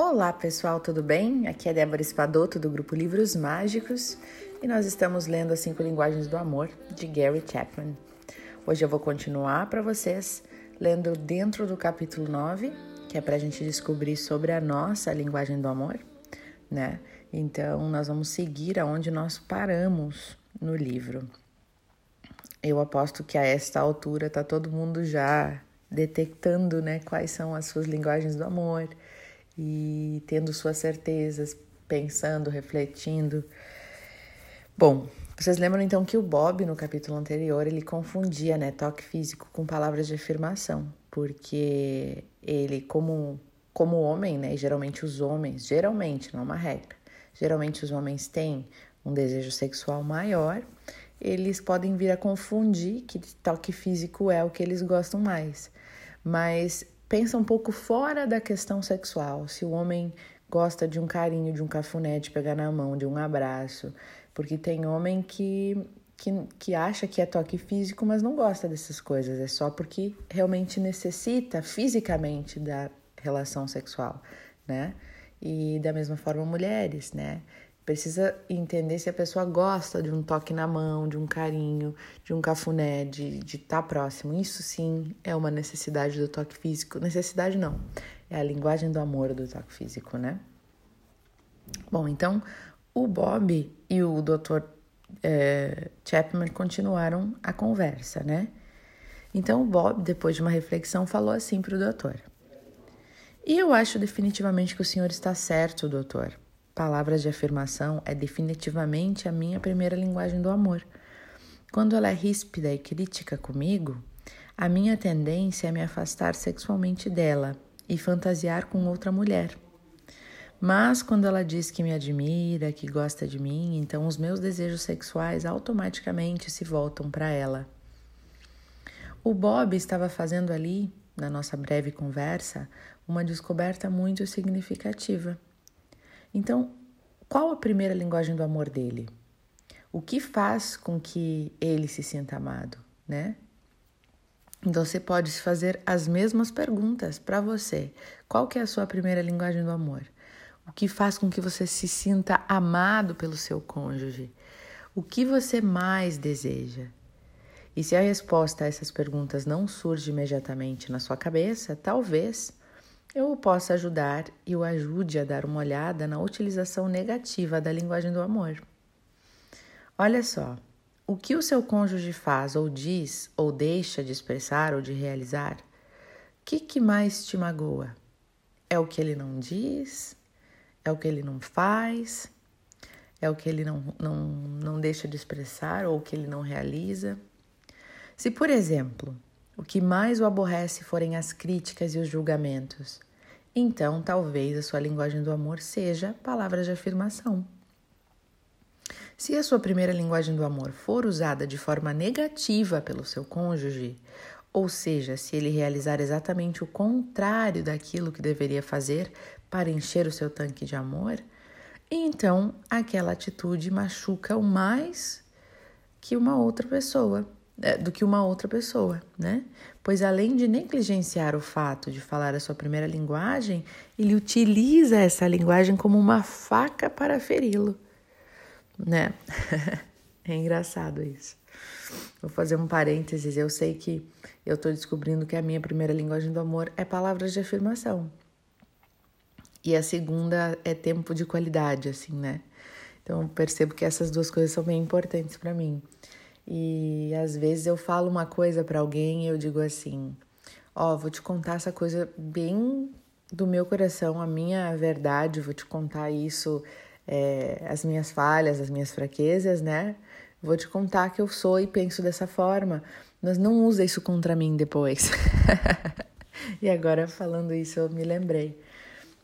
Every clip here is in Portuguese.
Olá pessoal, tudo bem? Aqui é Débora Espadoto do grupo Livros Mágicos e nós estamos lendo As Cinco Linguagens do Amor de Gary Chapman. Hoje eu vou continuar para vocês lendo dentro do capítulo 9, que é para a gente descobrir sobre a nossa linguagem do amor, né? Então nós vamos seguir aonde nós paramos no livro. Eu aposto que a esta altura tá todo mundo já detectando, né, quais são as suas linguagens do amor e tendo suas certezas, pensando, refletindo. Bom, vocês lembram então que o Bob no capítulo anterior ele confundia, né, toque físico com palavras de afirmação, porque ele como como homem, né, geralmente os homens, geralmente, não é uma regra. Geralmente os homens têm um desejo sexual maior eles podem vir a confundir que toque físico é o que eles gostam mais. Mas pensa um pouco fora da questão sexual. Se o homem gosta de um carinho, de um cafuné, de pegar na mão, de um abraço, porque tem homem que, que, que acha que é toque físico, mas não gosta dessas coisas, é só porque realmente necessita fisicamente da relação sexual, né? E da mesma forma mulheres, né? Precisa entender se a pessoa gosta de um toque na mão, de um carinho, de um cafuné, de estar tá próximo. Isso sim é uma necessidade do toque físico. Necessidade não, é a linguagem do amor do toque físico, né? Bom, então o Bob e o Dr. É, Chapman continuaram a conversa, né? Então o Bob, depois de uma reflexão, falou assim para o doutor: E eu acho definitivamente que o senhor está certo, doutor. Palavras de afirmação é definitivamente a minha primeira linguagem do amor. Quando ela é ríspida e crítica comigo, a minha tendência é me afastar sexualmente dela e fantasiar com outra mulher. Mas quando ela diz que me admira, que gosta de mim, então os meus desejos sexuais automaticamente se voltam para ela. O Bob estava fazendo ali, na nossa breve conversa, uma descoberta muito significativa. Então, qual a primeira linguagem do amor dele? O que faz com que ele se sinta amado, né? Então você pode fazer as mesmas perguntas para você. Qual que é a sua primeira linguagem do amor? O que faz com que você se sinta amado pelo seu cônjuge? O que você mais deseja? E se a resposta a essas perguntas não surge imediatamente na sua cabeça, talvez eu o possa ajudar e o ajude a dar uma olhada na utilização negativa da linguagem do amor. Olha só, o que o seu cônjuge faz ou diz ou deixa de expressar ou de realizar, o que, que mais te magoa? É o que ele não diz? É o que ele não faz? É o que ele não, não, não deixa de expressar ou o que ele não realiza? Se, por exemplo, o que mais o aborrece forem as críticas e os julgamentos. Então, talvez a sua linguagem do amor seja palavras de afirmação. Se a sua primeira linguagem do amor for usada de forma negativa pelo seu cônjuge, ou seja, se ele realizar exatamente o contrário daquilo que deveria fazer para encher o seu tanque de amor, então aquela atitude machuca o mais que uma outra pessoa. É, do que uma outra pessoa, né? Pois além de negligenciar o fato de falar a sua primeira linguagem, ele utiliza essa linguagem como uma faca para feri-lo, né? é engraçado isso. Vou fazer um parênteses. Eu sei que eu estou descobrindo que a minha primeira linguagem do amor é palavras de afirmação. E a segunda é tempo de qualidade, assim, né? Então percebo que essas duas coisas são bem importantes para mim. E às vezes eu falo uma coisa para alguém e eu digo assim: Ó, oh, vou te contar essa coisa bem do meu coração, a minha verdade, vou te contar isso, é, as minhas falhas, as minhas fraquezas, né? Vou te contar que eu sou e penso dessa forma, mas não usa isso contra mim depois. e agora falando isso, eu me lembrei,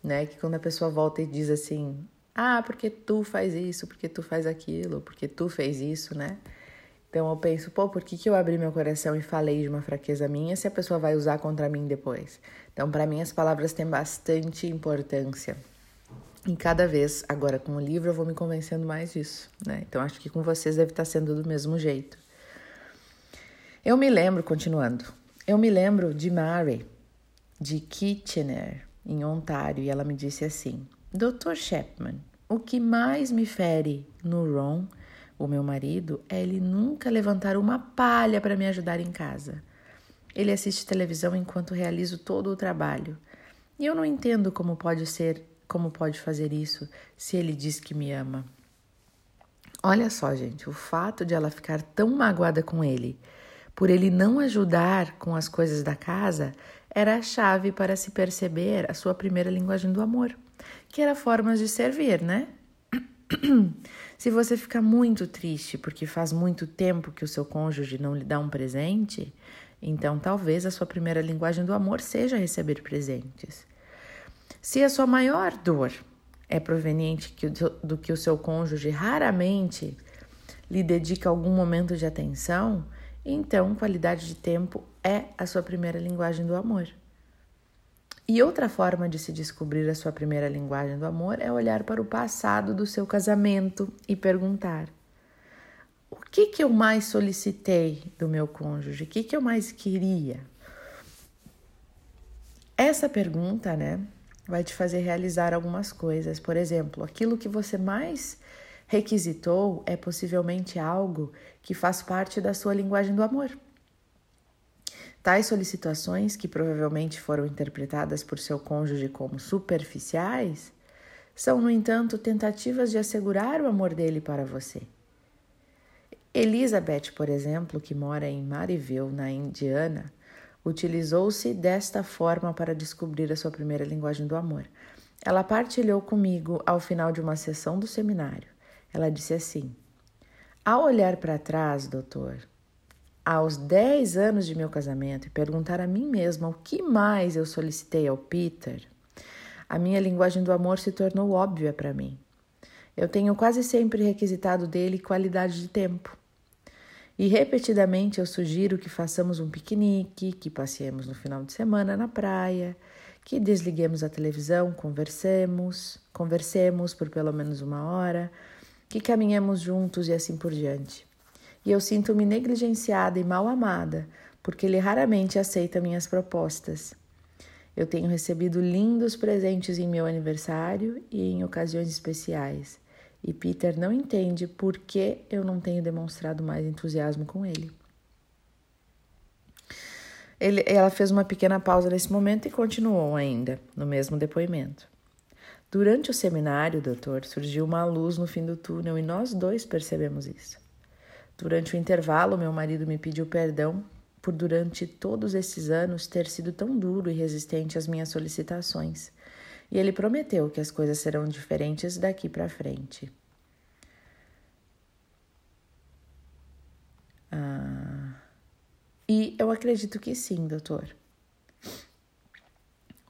né? Que quando a pessoa volta e diz assim: Ah, porque tu faz isso, porque tu faz aquilo, porque tu fez isso, né? Então eu penso, pô, por que, que eu abri meu coração e falei de uma fraqueza minha se a pessoa vai usar contra mim depois? Então, para mim, as palavras têm bastante importância. E cada vez, agora com o livro, eu vou me convencendo mais disso, né? Então, acho que com vocês deve estar sendo do mesmo jeito. Eu me lembro, continuando, eu me lembro de Mary, de Kitchener, em Ontário, e ela me disse assim: Dr. Chapman, o que mais me fere no Ron, o meu marido, é ele nunca levantar uma palha para me ajudar em casa. Ele assiste televisão enquanto realizo todo o trabalho. E eu não entendo como pode ser, como pode fazer isso se ele diz que me ama. Olha só, gente, o fato de ela ficar tão magoada com ele por ele não ajudar com as coisas da casa era a chave para se perceber a sua primeira linguagem do amor, que era formas de servir, né? Se você fica muito triste porque faz muito tempo que o seu cônjuge não lhe dá um presente, então talvez a sua primeira linguagem do amor seja receber presentes. Se a sua maior dor é proveniente do que o seu cônjuge raramente lhe dedica algum momento de atenção, então qualidade de tempo é a sua primeira linguagem do amor. E outra forma de se descobrir a sua primeira linguagem do amor é olhar para o passado do seu casamento e perguntar: o que, que eu mais solicitei do meu cônjuge? O que, que eu mais queria? Essa pergunta, né, vai te fazer realizar algumas coisas. Por exemplo, aquilo que você mais requisitou é possivelmente algo que faz parte da sua linguagem do amor. Tais solicitações, que provavelmente foram interpretadas por seu cônjuge como superficiais, são, no entanto, tentativas de assegurar o amor dele para você. Elizabeth, por exemplo, que mora em Maryville, na Indiana, utilizou-se desta forma para descobrir a sua primeira linguagem do amor. Ela partilhou comigo ao final de uma sessão do seminário. Ela disse assim: Ao olhar para trás, doutor, aos 10 anos de meu casamento e perguntar a mim mesma o que mais eu solicitei ao Peter, a minha linguagem do amor se tornou óbvia para mim. Eu tenho quase sempre requisitado dele qualidade de tempo. E repetidamente eu sugiro que façamos um piquenique, que passeemos no final de semana na praia, que desliguemos a televisão, conversemos, conversemos por pelo menos uma hora, que caminhemos juntos e assim por diante e eu sinto-me negligenciada e mal amada, porque ele raramente aceita minhas propostas. Eu tenho recebido lindos presentes em meu aniversário e em ocasiões especiais, e Peter não entende por que eu não tenho demonstrado mais entusiasmo com ele. ele. Ela fez uma pequena pausa nesse momento e continuou ainda, no mesmo depoimento. Durante o seminário, doutor, surgiu uma luz no fim do túnel e nós dois percebemos isso. Durante o intervalo, meu marido me pediu perdão por durante todos esses anos ter sido tão duro e resistente às minhas solicitações. E ele prometeu que as coisas serão diferentes daqui para frente. Ah, e eu acredito que sim, doutor.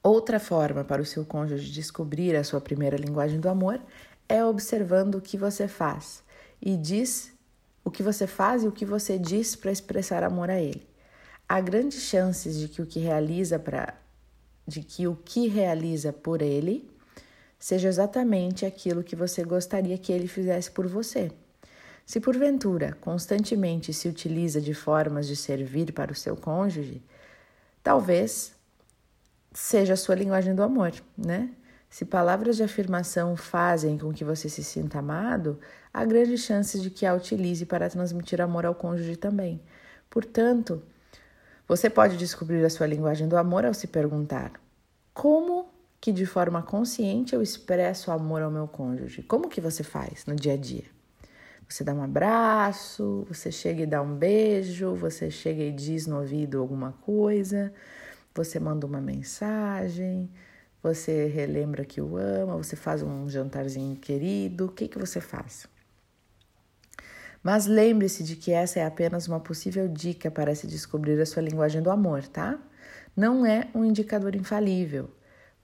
Outra forma para o seu cônjuge descobrir a sua primeira linguagem do amor é observando o que você faz e diz o que você faz e o que você diz para expressar amor a ele. Há grandes chances de que o que realiza para de que o que realiza por ele seja exatamente aquilo que você gostaria que ele fizesse por você. Se porventura constantemente se utiliza de formas de servir para o seu cônjuge, talvez seja a sua linguagem do amor, né? Se palavras de afirmação fazem com que você se sinta amado, há grandes chances de que a utilize para transmitir amor ao cônjuge também. Portanto, você pode descobrir a sua linguagem do amor ao se perguntar: como que de forma consciente eu expresso amor ao meu cônjuge? Como que você faz no dia a dia? Você dá um abraço, você chega e dá um beijo, você chega e diz no ouvido alguma coisa, você manda uma mensagem, você relembra que o ama, você faz um jantarzinho querido, o que, que você faz? Mas lembre-se de que essa é apenas uma possível dica para se descobrir a sua linguagem do amor, tá? Não é um indicador infalível.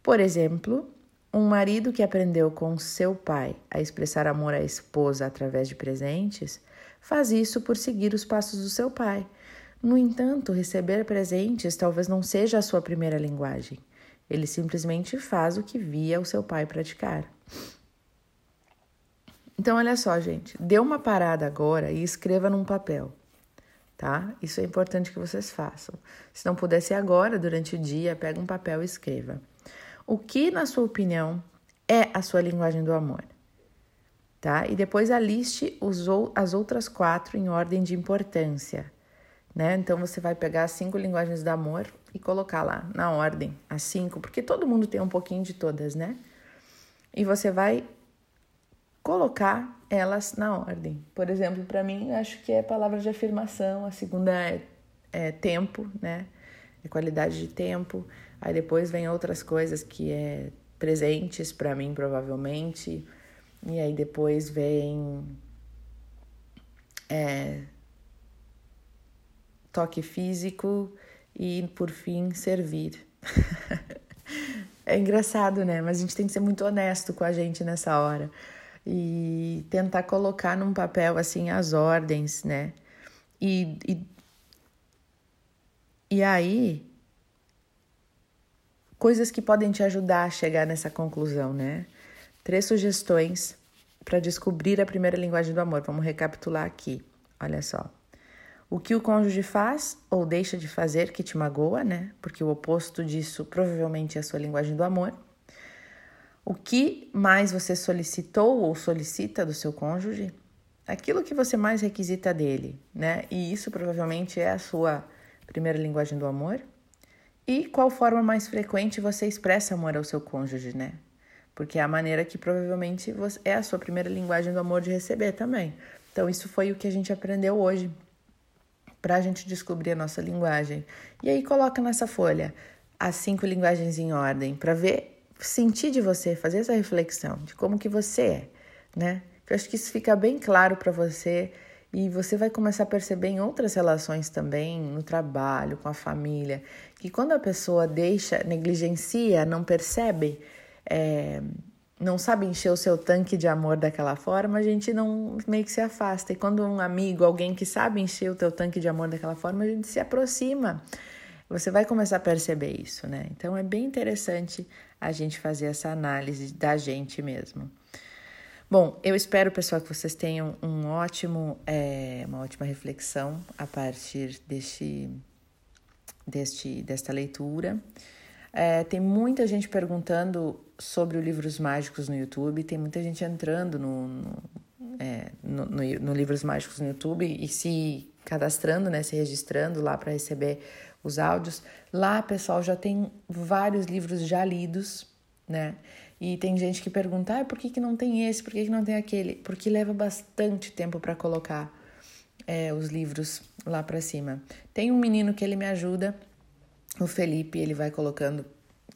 Por exemplo, um marido que aprendeu com seu pai a expressar amor à esposa através de presentes faz isso por seguir os passos do seu pai. No entanto, receber presentes talvez não seja a sua primeira linguagem. Ele simplesmente faz o que via o seu pai praticar. Então, olha só, gente, dê uma parada agora e escreva num papel, tá? Isso é importante que vocês façam. Se não puder ser agora, durante o dia, pega um papel e escreva. o que, na sua opinião, é a sua linguagem do amor. Tá? E depois aliste as outras quatro em ordem de importância. Né? Então você vai pegar as cinco linguagens do amor e colocar lá na ordem, as cinco, porque todo mundo tem um pouquinho de todas, né? E você vai colocar elas na ordem. Por exemplo, para mim, acho que é palavra de afirmação, a segunda é, é tempo, né? É qualidade de tempo. Aí depois vem outras coisas que é presentes para mim, provavelmente. E aí depois vem é, toque físico e, por fim, servir. é engraçado, né? Mas a gente tem que ser muito honesto com a gente nessa hora e tentar colocar num papel assim as ordens, né? E, e, e aí, coisas que podem te ajudar a chegar nessa conclusão, né? Três sugestões para descobrir a primeira linguagem do amor. Vamos recapitular aqui. Olha só. O que o cônjuge faz ou deixa de fazer que te magoa, né? Porque o oposto disso provavelmente é a sua linguagem do amor. O que mais você solicitou ou solicita do seu cônjuge? Aquilo que você mais requisita dele, né? E isso provavelmente é a sua primeira linguagem do amor. E qual forma mais frequente você expressa amor ao seu cônjuge, né? Porque é a maneira que provavelmente é a sua primeira linguagem do amor de receber também. Então, isso foi o que a gente aprendeu hoje para a gente descobrir a nossa linguagem. E aí coloca nessa folha as cinco linguagens em ordem para ver, sentir de você, fazer essa reflexão de como que você é, né? Eu acho que isso fica bem claro para você e você vai começar a perceber em outras relações também, no trabalho, com a família, que quando a pessoa deixa, negligencia, não percebe, é, não sabe encher o seu tanque de amor daquela forma, a gente não meio que se afasta. E quando um amigo, alguém que sabe encher o teu tanque de amor daquela forma, a gente se aproxima. Você vai começar a perceber isso, né? Então é bem interessante a gente fazer essa análise da gente mesmo. Bom, eu espero, pessoal, que vocês tenham um ótimo, é, uma ótima reflexão a partir deste, deste, desta leitura. É, tem muita gente perguntando sobre o Livros Mágicos no YouTube, tem muita gente entrando no, no, é, no, no, no Livros Mágicos no YouTube e se cadastrando, né, se registrando lá para receber os áudios. Lá, pessoal, já tem vários livros já lidos, né? E tem gente que pergunta, ah, por que, que não tem esse, por que, que não tem aquele? Porque leva bastante tempo para colocar é, os livros lá para cima. Tem um menino que ele me ajuda, o Felipe, ele vai colocando,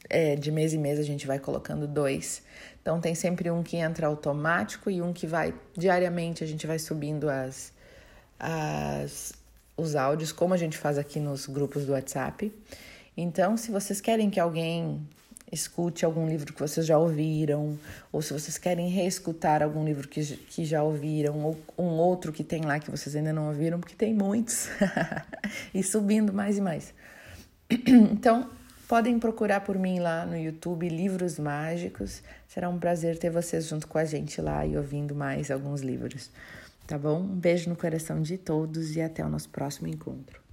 é, de mês em mês a gente vai colocando dois. Então tem sempre um que entra automático e um que vai diariamente, a gente vai subindo as, as, os áudios, como a gente faz aqui nos grupos do WhatsApp. Então, se vocês querem que alguém escute algum livro que vocês já ouviram, ou se vocês querem reescutar algum livro que, que já ouviram, ou um outro que tem lá que vocês ainda não ouviram, porque tem muitos, e subindo mais e mais. Então, podem procurar por mim lá no YouTube Livros Mágicos. Será um prazer ter vocês junto com a gente lá e ouvindo mais alguns livros. Tá bom? Um beijo no coração de todos e até o nosso próximo encontro.